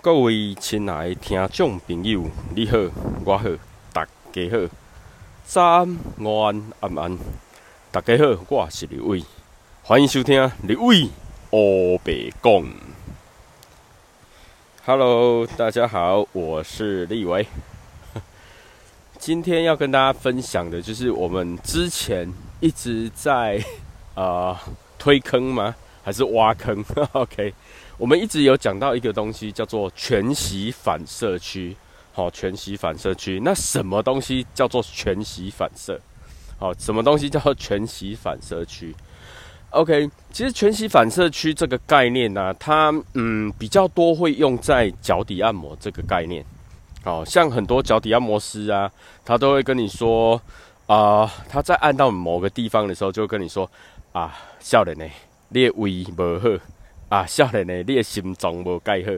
各位亲爱的听众朋友，你好，我好，大家好，早安、午安、晚安，大家好，我是李伟，欢迎收听李伟欧北讲。Hello，大家好，我是立伟。今天要跟大家分享的就是我们之前一直在啊推坑吗？还是挖坑？OK。我们一直有讲到一个东西，叫做全息反射区。好，全息反射区。那什么东西叫做全息反射？好，什么东西叫做全息反射区？OK，其实全息反射区这个概念呢，它嗯比较多会用在脚底按摩这个概念。好像很多脚底按摩师啊，他都会跟你说啊，他在按到某个地方的时候，就跟你说啊，笑脸呢，列位不好。啊，少年的你的心脏无盖好，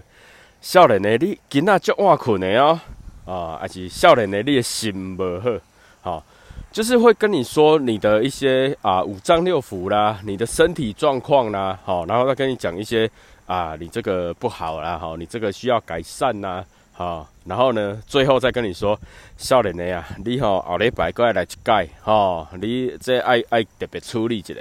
少年的你今仔足晚困的哦，啊，还是少年的你的心无好，好，就是会跟你说你的一些啊五脏六腑啦，你的身体状况啦，好，然后再跟你讲一些啊你这个不好啦，好，你这个需要改善呐，好，然后呢，最后再跟你说，少年的呀，你吼后礼拜过来来一改，吼，你这爱爱特别处理一下，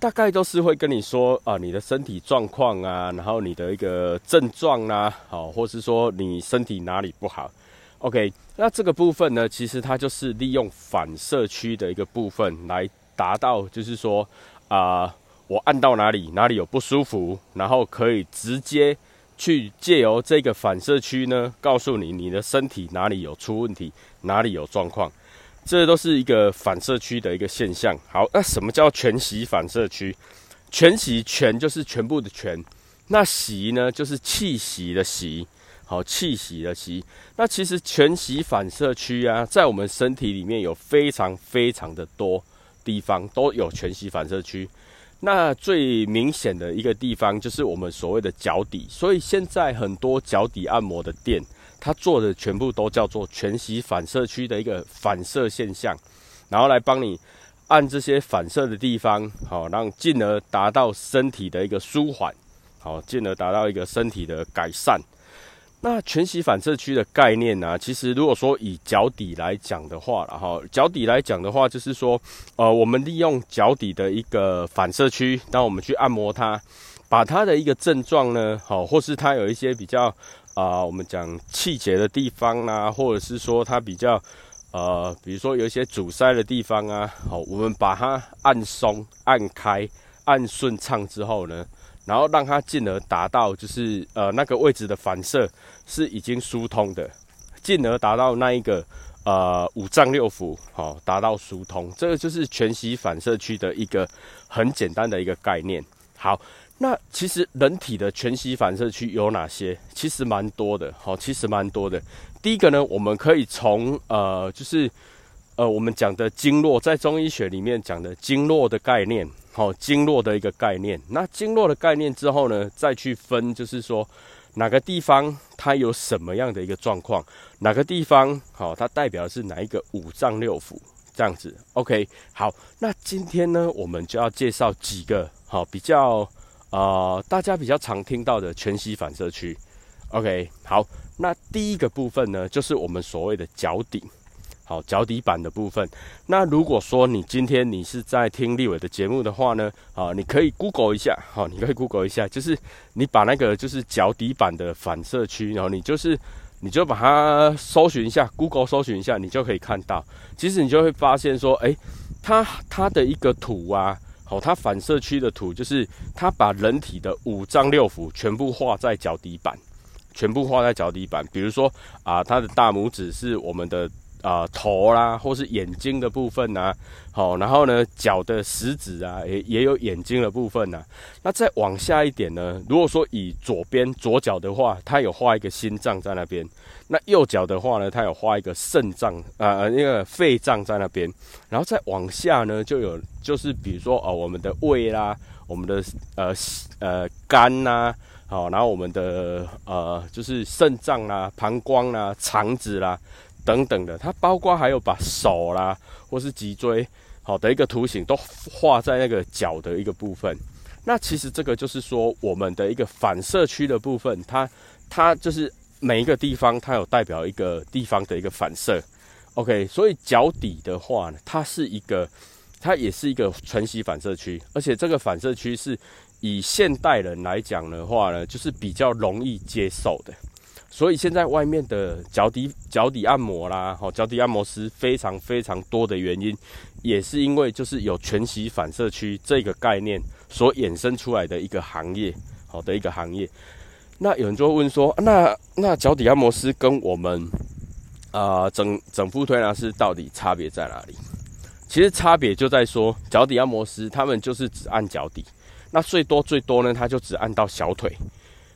大概都是会跟你说啊，你的身体状况啊，然后你的一个症状啊，好，或是说你身体哪里不好，OK，那这个部分呢，其实它就是利用反射区的一个部分来达到，就是说啊，我按到哪里哪里有不舒服，然后可以直接去借由这个反射区呢，告诉你你的身体哪里有出问题，哪里有状况。这都是一个反射区的一个现象。好，那什么叫全息反射区？全息全就是全部的全，那息呢就是气息的息。好，气息的息。那其实全息反射区啊，在我们身体里面有非常非常的多地方都有全息反射区。那最明显的一个地方就是我们所谓的脚底。所以现在很多脚底按摩的店。它做的全部都叫做全息反射区的一个反射现象，然后来帮你按这些反射的地方，好，让进而达到身体的一个舒缓，好，进而达到一个身体的改善。那全息反射区的概念呢？其实如果说以脚底来讲的话，然后脚底来讲的话，就是说，呃，我们利用脚底的一个反射区，当我们去按摩它，把它的一个症状呢，好，或是它有一些比较。啊，我们讲气节的地方啦，或者是说它比较呃，比如说有一些阻塞的地方啊，好，我们把它按松、按开、按顺畅之后呢，然后让它进而达到就是呃那个位置的反射是已经疏通的，进而达到那一个呃五脏六腑好达到疏通，这个就是全息反射区的一个很简单的一个概念。好。那其实人体的全息反射区有哪些？其实蛮多的，好，其实蛮多的。第一个呢，我们可以从呃，就是呃，我们讲的经络，在中医学里面讲的经络的概念，好，经络的一个概念。那经络的概念之后呢，再去分，就是说哪个地方它有什么样的一个状况，哪个地方好，它代表的是哪一个五脏六腑这样子。OK，好，那今天呢，我们就要介绍几个好比较。啊，大家比较常听到的全息反射区，OK，好，那第一个部分呢，就是我们所谓的脚底，好，脚底板的部分。那如果说你今天你是在听立伟的节目的话呢，啊，你可以 Google 一下，好，你可以 Google 一下，就是你把那个就是脚底板的反射区，然后你就是你就把它搜寻一下，Google 搜寻一下，你就可以看到，其实你就会发现说，哎，它它的一个图啊。哦，它反射区的图就是它把人体的五脏六腑全部画在脚底板，全部画在脚底板。比如说啊，它的大拇指是我们的。啊，头啦，或是眼睛的部分呐，好，然后呢，脚的食指啊，也也有眼睛的部分呐。那再往下一点呢，如果说以左边左脚的话，它有画一个心脏在那边；那右脚的话呢，它有画一个肾脏啊，那个肺脏在那边。然后再往下呢，就有就是比如说哦，我们的胃啦，我们的呃呃肝呐，好，然后我们的呃就是肾脏啦、膀胱啦、肠子啦。等等的，它包括还有把手啦，或是脊椎好的一个图形都画在那个脚的一个部分。那其实这个就是说，我们的一个反射区的部分，它它就是每一个地方，它有代表一个地方的一个反射。OK，所以脚底的话呢，它是一个，它也是一个全息反射区，而且这个反射区是以现代人来讲的话呢，就是比较容易接受的。所以现在外面的脚底脚底按摩啦，好脚底按摩师非常非常多的原因，也是因为就是有全息反射区这个概念所衍生出来的一个行业，好的一个行业。那有人就会问说，那那脚底按摩师跟我们啊整整副推拿师到底差别在哪里？其实差别就在说，脚底按摩师他们就是只按脚底，那最多最多呢，他就只按到小腿。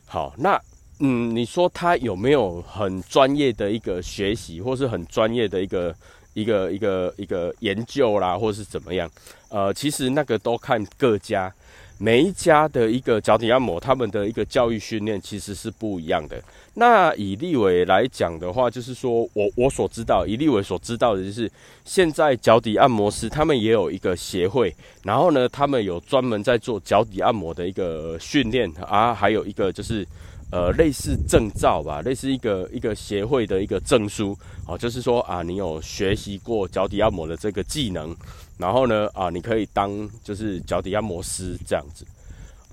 好，那。嗯，你说他有没有很专业的一个学习，或是很专业的一个一个一个一个研究啦，或是怎么样？呃，其实那个都看各家，每一家的一个脚底按摩，他们的一个教育训练其实是不一样的。那以立伟来讲的话，就是说我我所知道，以立伟所知道的就是，现在脚底按摩师他们也有一个协会，然后呢，他们有专门在做脚底按摩的一个训练啊，还有一个就是。呃，类似证照吧，类似一个一个协会的一个证书，哦，就是说啊，你有学习过脚底按摩的这个技能，然后呢，啊，你可以当就是脚底按摩师这样子。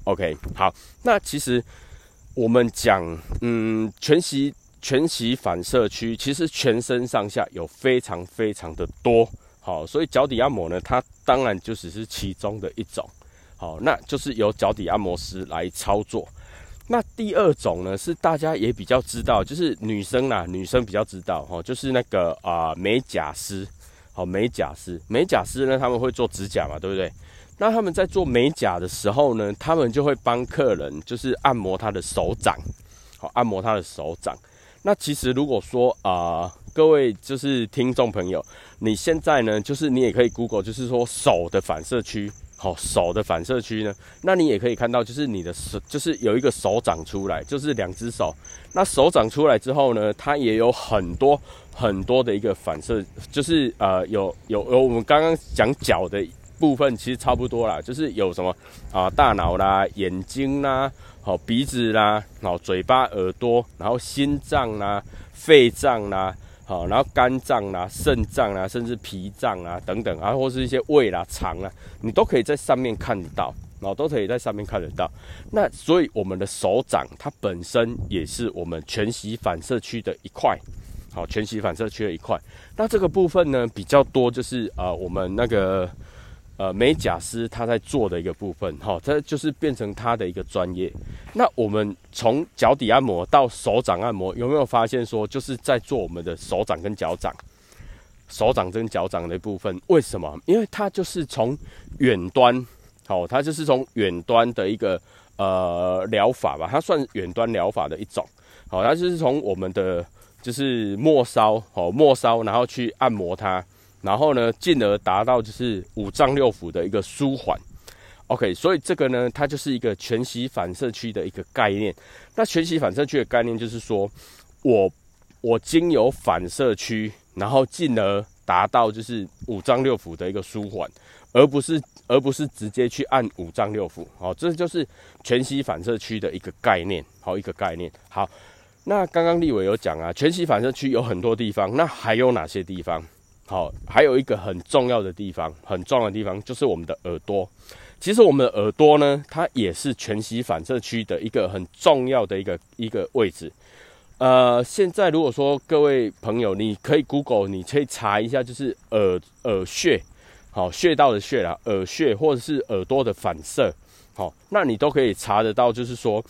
OK，好，那其实我们讲，嗯，全息全息反射区，其实全身上下有非常非常的多，好，所以脚底按摩呢，它当然就只是其中的一种，好，那就是由脚底按摩师来操作。那第二种呢，是大家也比较知道，就是女生啦，女生比较知道哈，就是那个啊美甲师，好美甲师，美甲师呢他们会做指甲嘛，对不对？那他们在做美甲的时候呢，他们就会帮客人就是按摩他的手掌，好按摩他的手掌。那其实如果说啊，各位就是听众朋友，你现在呢，就是你也可以 Google，就是说手的反射区。好手的反射区呢？那你也可以看到，就是你的手，就是有一个手掌出来，就是两只手。那手掌出来之后呢，它也有很多很多的一个反射，就是呃，有有有我们刚刚讲脚的部分，其实差不多啦，就是有什么啊，大脑啦、眼睛啦、好鼻子啦、好嘴巴、耳朵，然后心脏啦、肺脏啦。啊，然后肝脏啦、肾脏啦，甚至脾脏啊等等啊，或是一些胃啦、肠啊，你都可以在上面看得到，啊都可以在上面看得到。那所以我们的手掌它本身也是我们全息反射区的一块，好，全息反射区的一块。那这个部分呢比较多，就是呃我们那个。呃，美甲师他在做的一个部分，哈，这就是变成他的一个专业。那我们从脚底按摩到手掌按摩，有没有发现说，就是在做我们的手掌跟脚掌，手掌跟脚掌的部分？为什么？因为它就是从远端，好，它就是从远端的一个呃疗法吧，它算远端疗法的一种，好，它就是从我们的就是末梢，好，末梢，然后去按摩它。然后呢，进而达到就是五脏六腑的一个舒缓。OK，所以这个呢，它就是一个全息反射区的一个概念。那全息反射区的概念就是说，我我经由反射区，然后进而达到就是五脏六腑的一个舒缓，而不是而不是直接去按五脏六腑。好，这就是全息反射区的一个概念。好，一个概念。好，那刚刚立伟有讲啊，全息反射区有很多地方，那还有哪些地方？好，还有一个很重要的地方，很重要的地方就是我们的耳朵。其实我们的耳朵呢，它也是全息反射区的一个很重要的一个一个位置。呃，现在如果说各位朋友，你可以 Google，你可以查一下，就是耳耳穴，好穴道的穴啦，耳穴或者是耳朵的反射，好，那你都可以查得到，就是说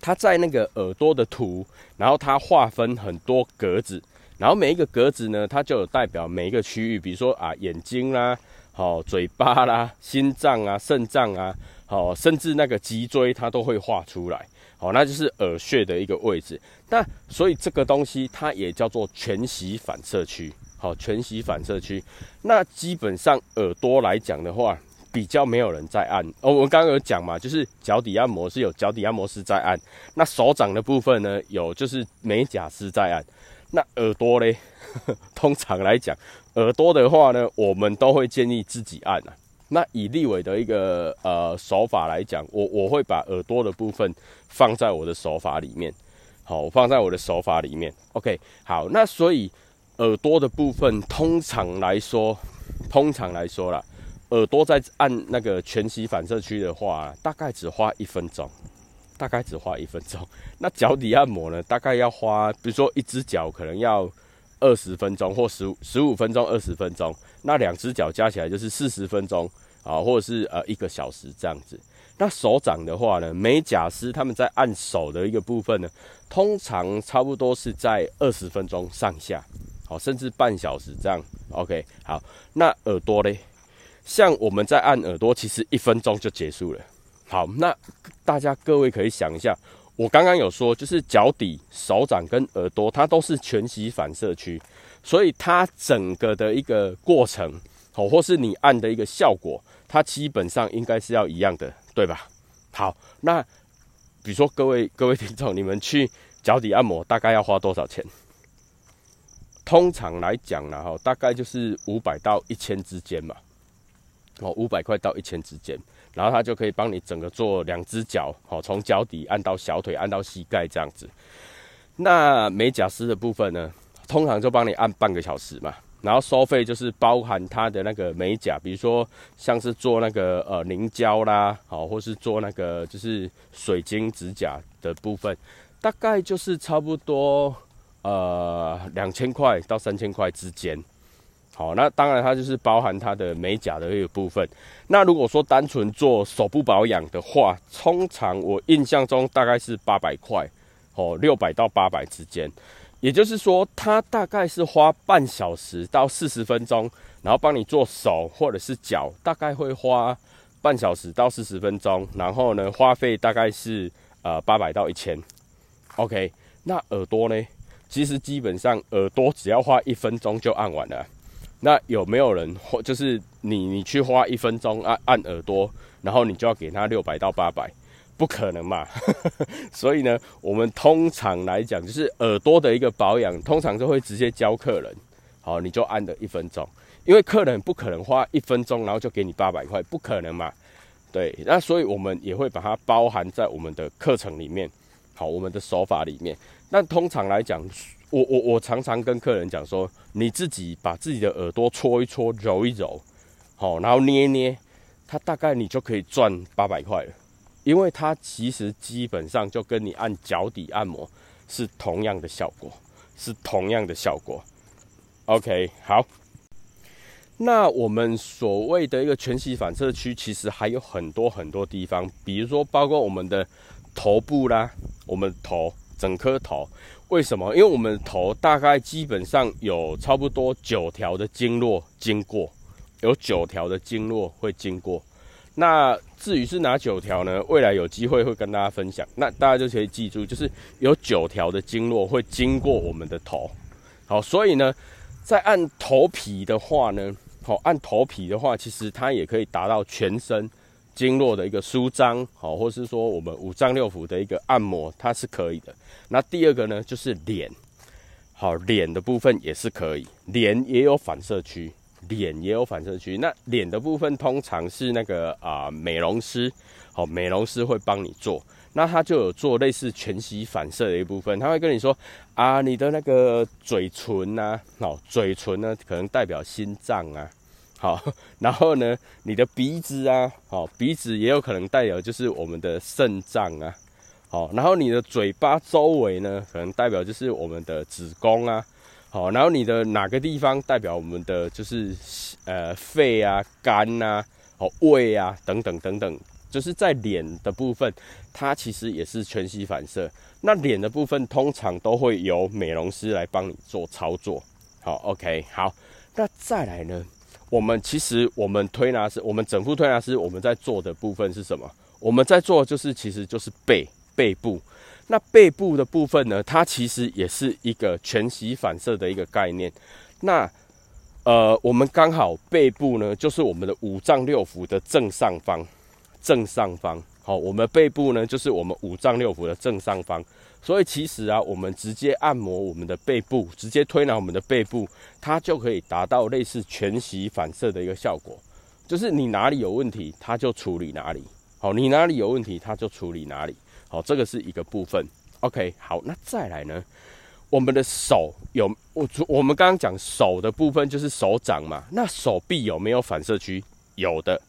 它在那个耳朵的图，然后它划分很多格子。然后每一个格子呢，它就有代表每一个区域，比如说啊眼睛啦，好嘴巴啦，心脏啊，肾脏啊，好甚至那个脊椎它都会画出来，好那就是耳穴的一个位置。那所以这个东西它也叫做全息反射区，好全息反射区。那基本上耳朵来讲的话，比较没有人在按。哦，我们刚刚有讲嘛，就是脚底按摩是有脚底按摩师在按，那手掌的部分呢，有就是美甲师在按。那耳朵嘞，通常来讲，耳朵的话呢，我们都会建议自己按啊。那以立伟的一个呃手法来讲，我我会把耳朵的部分放在我的手法里面，好，放在我的手法里面。OK，好，那所以耳朵的部分，通常来说，通常来说啦，耳朵在按那个全息反射区的话，大概只花一分钟，大概只花一分钟。那脚底按摩呢，大概要花，比如说一只脚可能要二十分钟或十五十五分钟、二十分钟，那两只脚加起来就是四十分钟。啊，或者是呃一个小时这样子。那手掌的话呢，美甲师他们在按手的一个部分呢，通常差不多是在二十分钟上下，好，甚至半小时这样。OK，好。那耳朵嘞，像我们在按耳朵，其实一分钟就结束了。好，那大家各位可以想一下，我刚刚有说，就是脚底、手掌跟耳朵，它都是全息反射区，所以它整个的一个过程，好，或是你按的一个效果。它基本上应该是要一样的，对吧？好，那比如说各位各位听众，你们去脚底按摩大概要花多少钱？通常来讲呢，哈，大概就是五百到一千之间嘛。哦，五百块到一千之间，然后它就可以帮你整个做两只脚，哦，从脚底按到小腿，按到膝盖这样子。那美甲师的部分呢，通常就帮你按半个小时嘛。然后收费就是包含它的那个美甲，比如说像是做那个呃凝胶啦，好，或是做那个就是水晶指甲的部分，大概就是差不多呃两千块到三千块之间。好，那当然它就是包含它的美甲的一个部分。那如果说单纯做手部保养的话，通常我印象中大概是八百块，哦，六百到八百之间。也就是说，他大概是花半小时到四十分钟，然后帮你做手或者是脚，大概会花半小时到四十分钟，然后呢，花费大概是呃八百到一千。OK，那耳朵呢？其实基本上耳朵只要花一分钟就按完了。那有没有人或就是你你去花一分钟按按耳朵，然后你就要给他六百到八百？不可能嘛，所以呢，我们通常来讲，就是耳朵的一个保养，通常就会直接教客人，好，你就按的一分钟，因为客人不可能花一分钟，然后就给你八百块，不可能嘛，对，那所以我们也会把它包含在我们的课程里面，好，我们的手法里面。那通常来讲，我我我常常跟客人讲说，你自己把自己的耳朵搓一搓，揉一揉，好，然后捏一捏，它大概你就可以赚八百块了。因为它其实基本上就跟你按脚底按摩是同样的效果，是同样的效果。OK，好。那我们所谓的一个全息反射区，其实还有很多很多地方，比如说包括我们的头部啦，我们头整颗头。为什么？因为我们头大概基本上有差不多九条的经络经过，有九条的经络会经过。那至于是哪九条呢？未来有机会会跟大家分享。那大家就可以记住，就是有九条的经络会经过我们的头。好，所以呢，在按头皮的话呢，好按头皮的话，其实它也可以达到全身经络的一个舒张，好，或是说我们五脏六腑的一个按摩，它是可以的。那第二个呢，就是脸，好，脸的部分也是可以，脸也有反射区。脸也有反射区，那脸的部分通常是那个啊美容师，好美容师会帮你做，那他就有做类似全息反射的一部分，他会跟你说啊你的那个嘴唇呐，好嘴唇呢可能代表心脏啊，好，然后呢你的鼻子啊，好鼻子也有可能代表就是我们的肾脏啊，好，然后你的嘴巴周围呢可能代表就是我们的子宫啊。好，然后你的哪个地方代表我们的就是呃肺啊、肝呐、哦胃啊等等等等，就是在脸的部分，它其实也是全息反射。那脸的部分通常都会由美容师来帮你做操作。好，OK，好，那再来呢？我们其实我们推拿师，我们整副推拿师，我们在做的部分是什么？我们在做就是其实就是背背部。那背部的部分呢？它其实也是一个全息反射的一个概念。那呃，我们刚好背部呢，就是我们的五脏六腑的正上方，正上方。好，我们背部呢，就是我们五脏六腑的正上方。所以其实啊，我们直接按摩我们的背部，直接推拿我们的背部，它就可以达到类似全息反射的一个效果。就是你哪里有问题，它就处理哪里。好，你哪里有问题，它就处理哪里。好，这个是一个部分。OK，好，那再来呢？我们的手有我我们刚刚讲手的部分就是手掌嘛，那手臂有没有反射区？有的，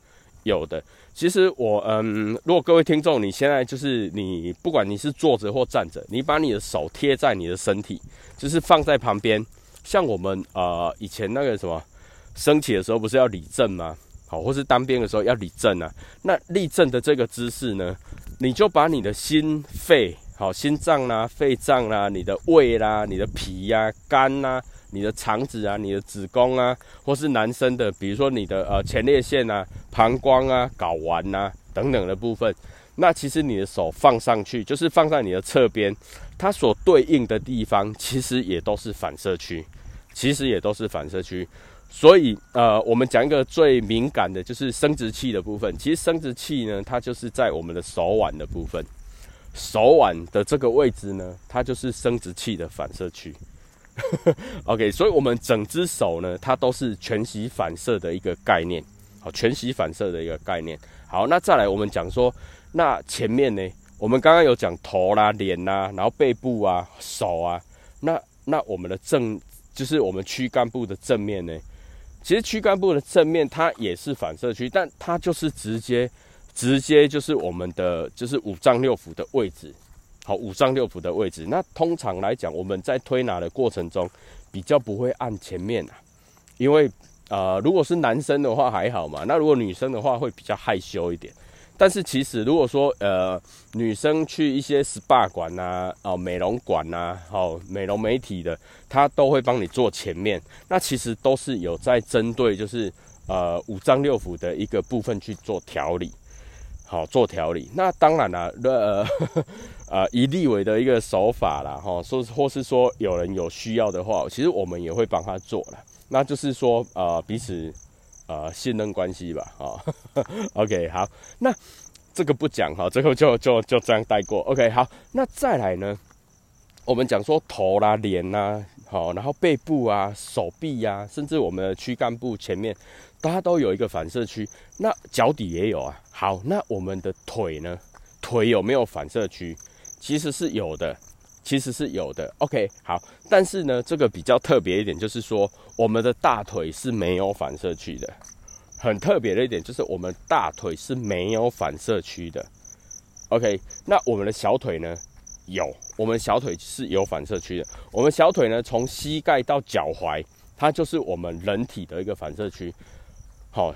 有的。其实我嗯，如果各位听众，你现在就是你不管你是坐着或站着，你把你的手贴在你的身体，就是放在旁边。像我们呃以前那个什么升起的时候不是要立正吗？好，或是单边的时候要立正啊。那立正的这个姿势呢，你就把你的心肺。好，心脏啦、肺脏啦、你的胃啦、你的脾呀、肝呐、你的肠子啊、你的子宫啊，或是男生的，比如说你的呃前列腺啊、膀胱啊、睾丸呐等等的部分，那其实你的手放上去，就是放在你的侧边，它所对应的地方，其实也都是反射区，其实也都是反射区。所以呃，我们讲一个最敏感的，就是生殖器的部分。其实生殖器呢，它就是在我们的手腕的部分。手腕的这个位置呢，它就是生殖器的反射区。OK，所以我们整只手呢，它都是全息反射的一个概念。好，全息反射的一个概念。好，那再来我们讲说，那前面呢，我们刚刚有讲头啦、脸呐，然后背部啊、手啊，那那我们的正就是我们躯干部的正面呢，其实躯干部的正面它也是反射区，但它就是直接。直接就是我们的就是五脏六腑的位置，好，五脏六腑的位置。那通常来讲，我们在推拿的过程中比较不会按前面啊，因为呃，如果是男生的话还好嘛，那如果女生的话会比较害羞一点。但是其实如果说呃女生去一些 SPA 馆呐，哦美容馆呐，好美容美体的，他都会帮你做前面。那其实都是有在针对就是呃五脏六腑的一个部分去做调理。好做调理，那当然了，呃，呃，以立伟的一个手法啦，哈，说或是说有人有需要的话，其实我们也会帮他做了，那就是说，呃，彼此呃信任关系吧，哈，OK，好，那这个不讲哈，最后就就就这样带过，OK，好，那再来呢，我们讲说头啦、脸啦，好，然后背部啊、手臂呀，甚至我们的躯干部前面。它都有一个反射区，那脚底也有啊。好，那我们的腿呢？腿有没有反射区？其实是有的，其实是有的。OK，好，但是呢，这个比较特别一点，就是说我们的大腿是没有反射区的。很特别的一点就是我们大腿是没有反射区的。OK，那我们的小腿呢？有，我们小腿是有反射区的。我们小腿呢，从膝盖到脚踝，它就是我们人体的一个反射区。好，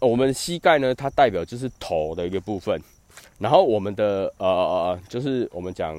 我们膝盖呢，它代表就是头的一个部分，然后我们的呃，就是我们讲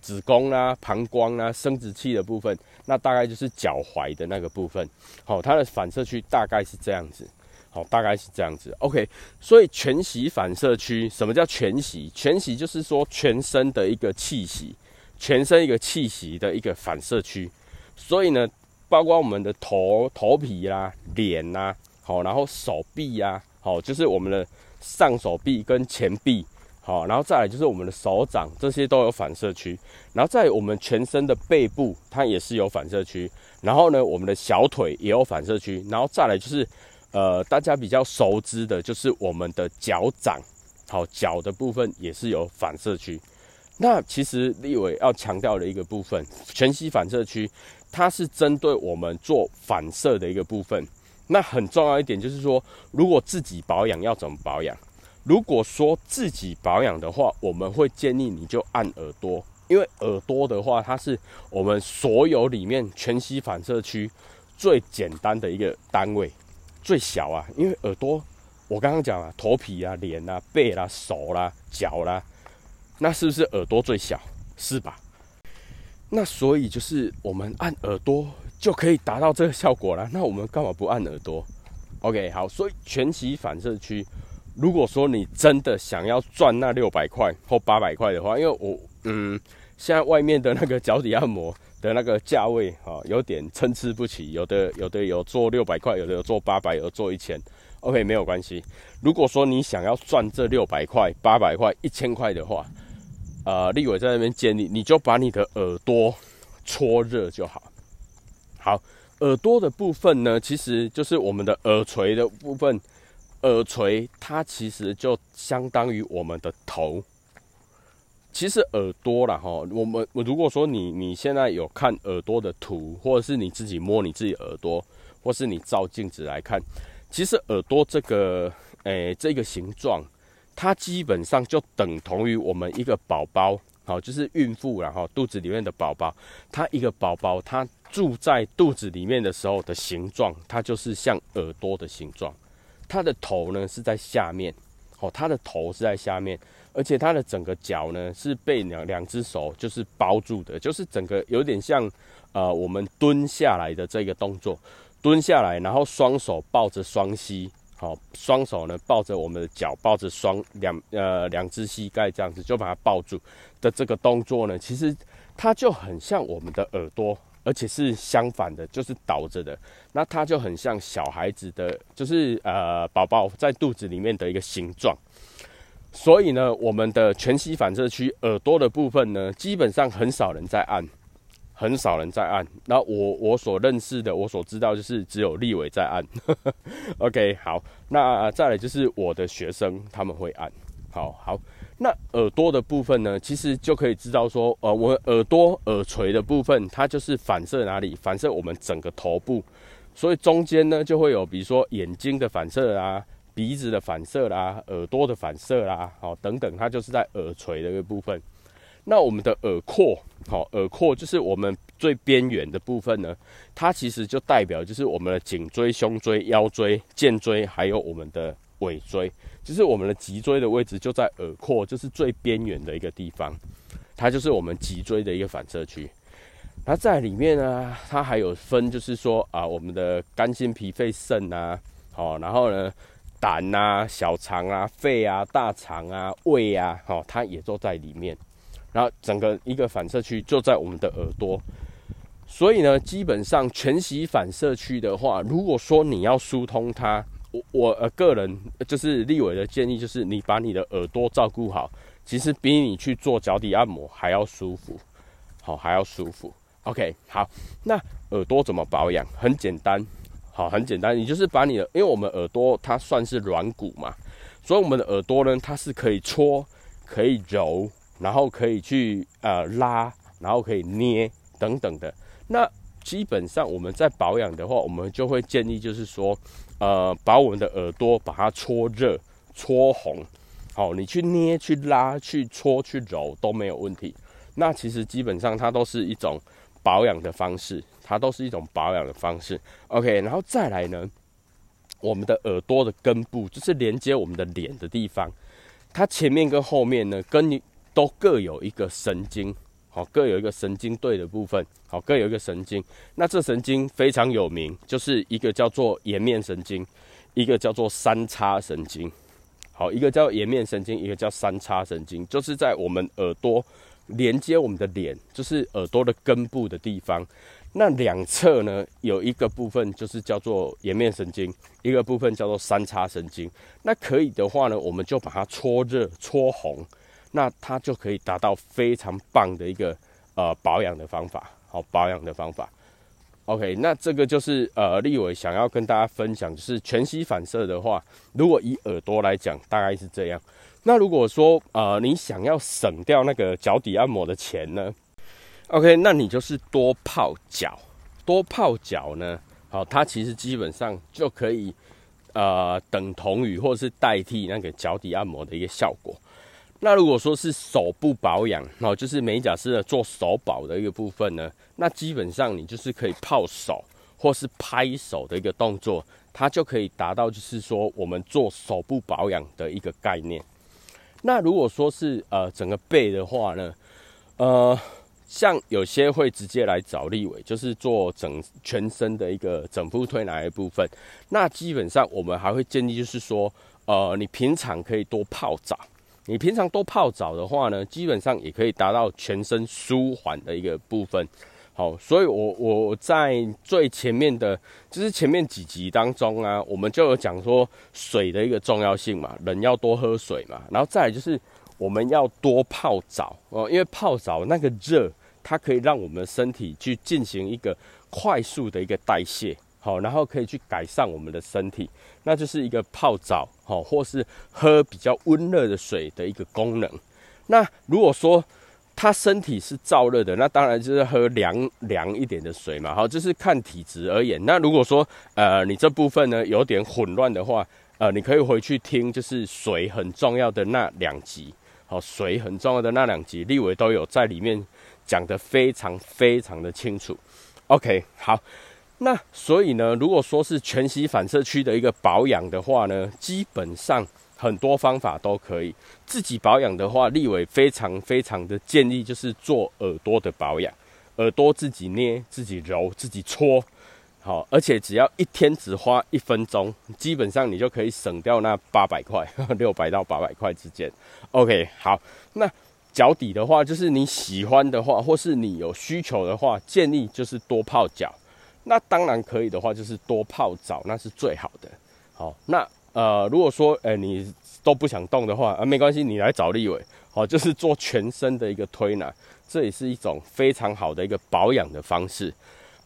子宫啊、膀胱啊、生殖器的部分，那大概就是脚踝的那个部分。好，它的反射区大概是这样子。好，大概是这样子。OK，所以全息反射区，什么叫全息？全息就是说全身的一个气息，全身一个气息的一个反射区。所以呢，包括我们的头、头皮啦、脸呐。好，然后手臂呀，好，就是我们的上手臂跟前臂，好，然后再来就是我们的手掌，这些都有反射区。然后在我们全身的背部，它也是有反射区。然后呢，我们的小腿也有反射区。然后再来就是，呃，大家比较熟知的就是我们的脚掌，好，脚的部分也是有反射区。那其实立伟要强调的一个部分，全息反射区，它是针对我们做反射的一个部分。那很重要一点就是说，如果自己保养要怎么保养？如果说自己保养的话，我们会建议你就按耳朵，因为耳朵的话，它是我们所有里面全息反射区最简单的一个单位，最小啊。因为耳朵，我刚刚讲了，头皮啊、脸啊、背啦、手啦、脚啦，那是不是耳朵最小？是吧？那所以就是我们按耳朵。就可以达到这个效果了。那我们干嘛不按耳朵？OK，好。所以全息反射区，如果说你真的想要赚那六百块或八百块的话，因为我嗯，现在外面的那个脚底按摩的那个价位哈，有点参差不齐，有的有的有做六百块，有的有做八百，有做一千。OK，没有关系。如果说你想要赚这六百块、八百块、一千块的话，呃，立伟在那边建议，你就把你的耳朵搓热就好。好，耳朵的部分呢，其实就是我们的耳垂的部分，耳垂它其实就相当于我们的头。其实耳朵啦，哈，我们我如果说你你现在有看耳朵的图，或者是你自己摸你自己耳朵，或是你照镜子来看，其实耳朵这个诶这个形状，它基本上就等同于我们一个宝宝，好，就是孕妇然后肚子里面的宝宝，它一个宝宝它住在肚子里面的时候的形状，它就是像耳朵的形状，它的头呢是在下面，哦，它的头是在下面。而且它的整个脚呢是被两两只手就是包住的，就是整个有点像呃我们蹲下来的这个动作，蹲下来，然后双手抱着双膝，好，双手呢抱着我们的脚，抱着双两呃两只膝盖这样子就把它抱住的这个动作呢，其实它就很像我们的耳朵，而且是相反的，就是倒着的，那它就很像小孩子的，就是呃宝宝在肚子里面的一个形状。所以呢，我们的全息反射区耳朵的部分呢，基本上很少人在按，很少人在按。那我我所认识的，我所知道就是只有立伟在按。OK，好，那再来就是我的学生他们会按。好好，那耳朵的部分呢，其实就可以知道说，呃，我耳朵耳垂的部分，它就是反射哪里？反射我们整个头部。所以中间呢，就会有比如说眼睛的反射啊。鼻子的反射啦，耳朵的反射啦，好等等，它就是在耳垂的一个部分。那我们的耳廓，好，耳廓就是我们最边缘的部分呢，它其实就代表就是我们的颈椎、胸椎、腰椎、肩椎，还有我们的尾椎，就是我们的脊椎的位置就在耳廓，就是最边缘的一个地方，它就是我们脊椎的一个反射区。它在里面呢，它还有分，就是说啊，我们的肝、心、脾、肺、肾啊，好，然后呢。胆啊、小肠啊、肺啊、大肠啊、胃啊，好，它也都在里面。然后整个一个反射区就在我们的耳朵。所以呢，基本上全息反射区的话，如果说你要疏通它，我我呃个人就是立伟的建议，就是你把你的耳朵照顾好，其实比你去做脚底按摩还要舒服，好还要舒服。OK，好，那耳朵怎么保养？很简单。好，很简单，你就是把你的，因为我们耳朵它算是软骨嘛，所以我们的耳朵呢，它是可以搓、可以揉，然后可以去呃拉，然后可以捏等等的。那基本上我们在保养的话，我们就会建议就是说，呃，把我们的耳朵把它搓热、搓红。好，你去捏、去拉、去搓、去揉都没有问题。那其实基本上它都是一种保养的方式。它都是一种保养的方式，OK，然后再来呢，我们的耳朵的根部就是连接我们的脸的地方，它前面跟后面呢，跟你都各有一个神经，好，各有一个神经对的部分，好，各有一个神经。那这神经非常有名，就是一个叫做颜面神经，一个叫做三叉神经，好，一个叫颜面神经，一个叫三叉神经，就是在我们耳朵连接我们的脸，就是耳朵的根部的地方。那两侧呢，有一个部分就是叫做颜面神经，一个部分叫做三叉神经。那可以的话呢，我们就把它搓热、搓红，那它就可以达到非常棒的一个呃保养的方法，好保养的方法。OK，那这个就是呃立伟想要跟大家分享，就是全息反射的话，如果以耳朵来讲，大概是这样。那如果说呃你想要省掉那个脚底按摩的钱呢？OK，那你就是多泡脚，多泡脚呢？好，它其实基本上就可以，呃，等同于或是代替那个脚底按摩的一个效果。那如果说是手部保养，哦，就是美甲师的做手保的一个部分呢，那基本上你就是可以泡手或是拍手的一个动作，它就可以达到就是说我们做手部保养的一个概念。那如果说是呃整个背的话呢，呃。像有些会直接来找立伟，就是做整全身的一个整副推拿的部分。那基本上我们还会建议，就是说，呃，你平常可以多泡澡。你平常多泡澡的话呢，基本上也可以达到全身舒缓的一个部分。好，所以我我在最前面的，就是前面几集当中啊，我们就有讲说水的一个重要性嘛，人要多喝水嘛，然后再来就是我们要多泡澡哦，因为泡澡那个热。它可以让我们身体去进行一个快速的一个代谢，好，然后可以去改善我们的身体，那就是一个泡澡，好，或是喝比较温热的水的一个功能。那如果说他身体是燥热的，那当然就是喝凉凉一点的水嘛，好，就是看体质而言。那如果说呃你这部分呢有点混乱的话，呃，你可以回去听，就是水很重要的那两集，好，水很重要的那两集，立伟都有在里面讲的非常非常的清楚。OK，好。那所以呢，如果说是全息反射区的一个保养的话呢，基本上很多方法都可以。自己保养的话，立伟非常非常的建议就是做耳朵的保养，耳朵自己捏、自己揉、自己搓，好，而且只要一天只花一分钟，基本上你就可以省掉那八百块，六百到八百块之间。OK，好，那脚底的话，就是你喜欢的话，或是你有需求的话，建议就是多泡脚。那当然可以的话，就是多泡澡，那是最好的。好，那呃，如果说呃你都不想动的话，啊没关系，你来找立伟，好，就是做全身的一个推拿，这也是一种非常好的一个保养的方式。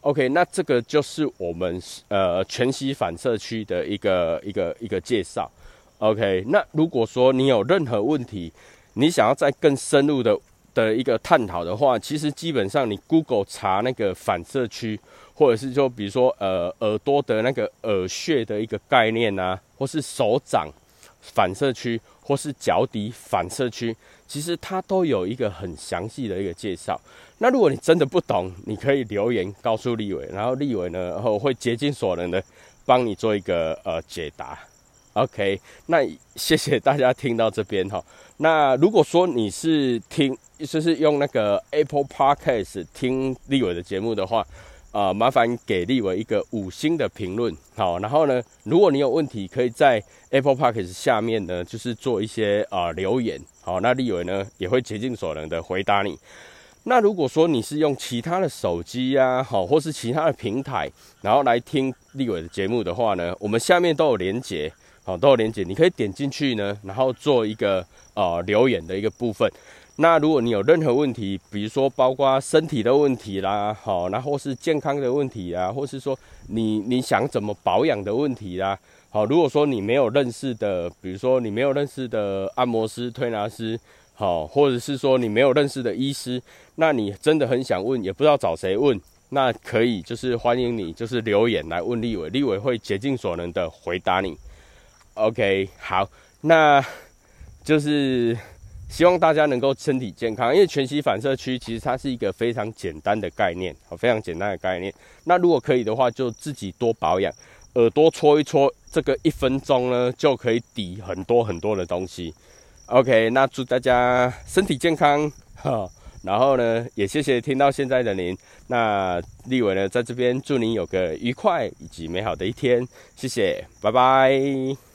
OK，那这个就是我们呃全息反射区的一个一个一个介绍。OK，那如果说你有任何问题，你想要再更深入的的一个探讨的话，其实基本上你 Google 查那个反射区。或者是就比如说，呃，耳朵的那个耳穴的一个概念啊，或是手掌反射区，或是脚底反射区，其实它都有一个很详细的一个介绍。那如果你真的不懂，你可以留言告诉立伟，然后立伟呢，然后会竭尽所能的帮你做一个呃解答。OK，那谢谢大家听到这边哈。那如果说你是听，就是用那个 Apple Podcast 听立伟的节目的话。啊，麻烦给立伟一个五星的评论，好，然后呢，如果你有问题，可以在 Apple Park 下面呢，就是做一些啊留言，好，那立伟呢也会竭尽所能的回答你。那如果说你是用其他的手机呀，好，或是其他的平台，然后来听立伟的节目的话呢，我们下面都有连结，好，都有连结，你可以点进去呢，然后做一个呃留言的一个部分。那如果你有任何问题，比如说包括身体的问题啦，好，那或是健康的问题啊，或是说你你想怎么保养的问题啦，好，如果说你没有认识的，比如说你没有认识的按摩师、推拿师，好，或者是说你没有认识的医师，那你真的很想问，也不知道找谁问，那可以就是欢迎你就是留言来问立伟，立伟会竭尽所能的回答你。OK，好，那就是。希望大家能够身体健康，因为全息反射区其实它是一个非常简单的概念，好，非常简单的概念。那如果可以的话，就自己多保养，耳朵搓一搓，这个一分钟呢就可以抵很多很多的东西。OK，那祝大家身体健康哈，然后呢也谢谢听到现在的您。那立伟呢在这边祝您有个愉快以及美好的一天，谢谢，拜拜。